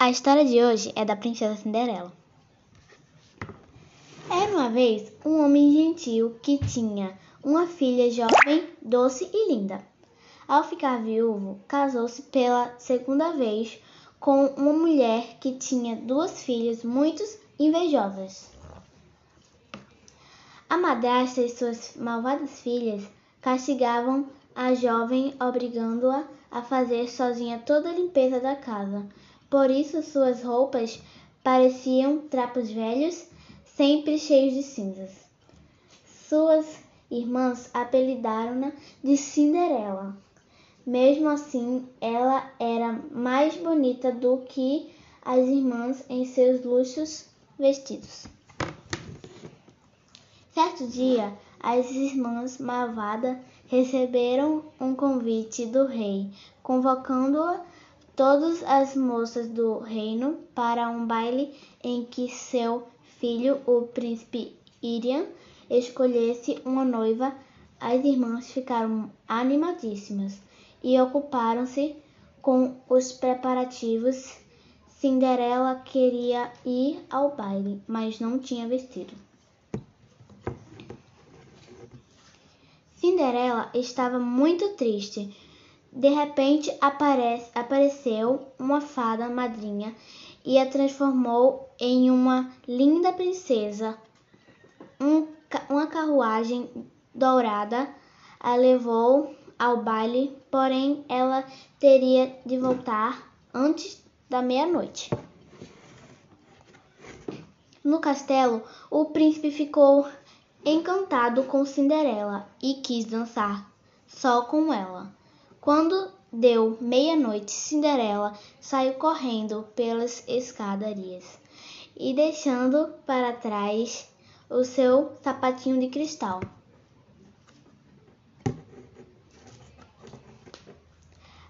A história de hoje é da Princesa Cinderela. Era uma vez um homem gentil que tinha uma filha jovem, doce e linda. Ao ficar viúvo, casou-se pela segunda vez com uma mulher que tinha duas filhas muito invejosas. A madrasta e suas malvadas filhas castigavam a jovem, obrigando-a a fazer sozinha toda a limpeza da casa por isso suas roupas pareciam trapos velhos, sempre cheios de cinzas. Suas irmãs apelidaram-na de Cinderela. Mesmo assim, ela era mais bonita do que as irmãs em seus luxos vestidos. Certo dia, as irmãs malvadas receberam um convite do rei, convocando-a todas as moças do reino para um baile em que seu filho, o príncipe Irian, escolhesse uma noiva. As irmãs ficaram animadíssimas e ocuparam-se com os preparativos. Cinderela queria ir ao baile, mas não tinha vestido. Cinderela estava muito triste de repente aparece, apareceu uma fada madrinha e a transformou em uma linda princesa. Um, uma carruagem dourada a levou ao baile, porém ela teria de voltar antes da meia-noite. No castelo, o príncipe ficou encantado com Cinderela e quis dançar só com ela. Quando deu meia-noite, Cinderela saiu correndo pelas escadarias e deixando para trás o seu sapatinho de cristal.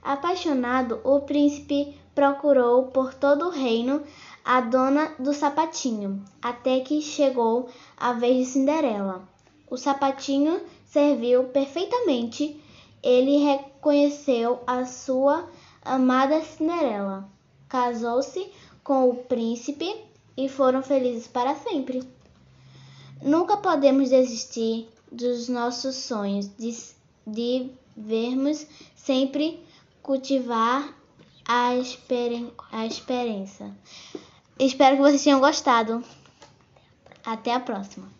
Apaixonado, o príncipe procurou por todo o reino a dona do sapatinho, até que chegou a vez de Cinderela. O sapatinho serviu perfeitamente ele reconheceu a sua amada Cinderela, casou-se com o príncipe e foram felizes para sempre. Nunca podemos desistir dos nossos sonhos, de, de vermos sempre cultivar a, experen a esperança. Espero que vocês tenham gostado. Até a próxima.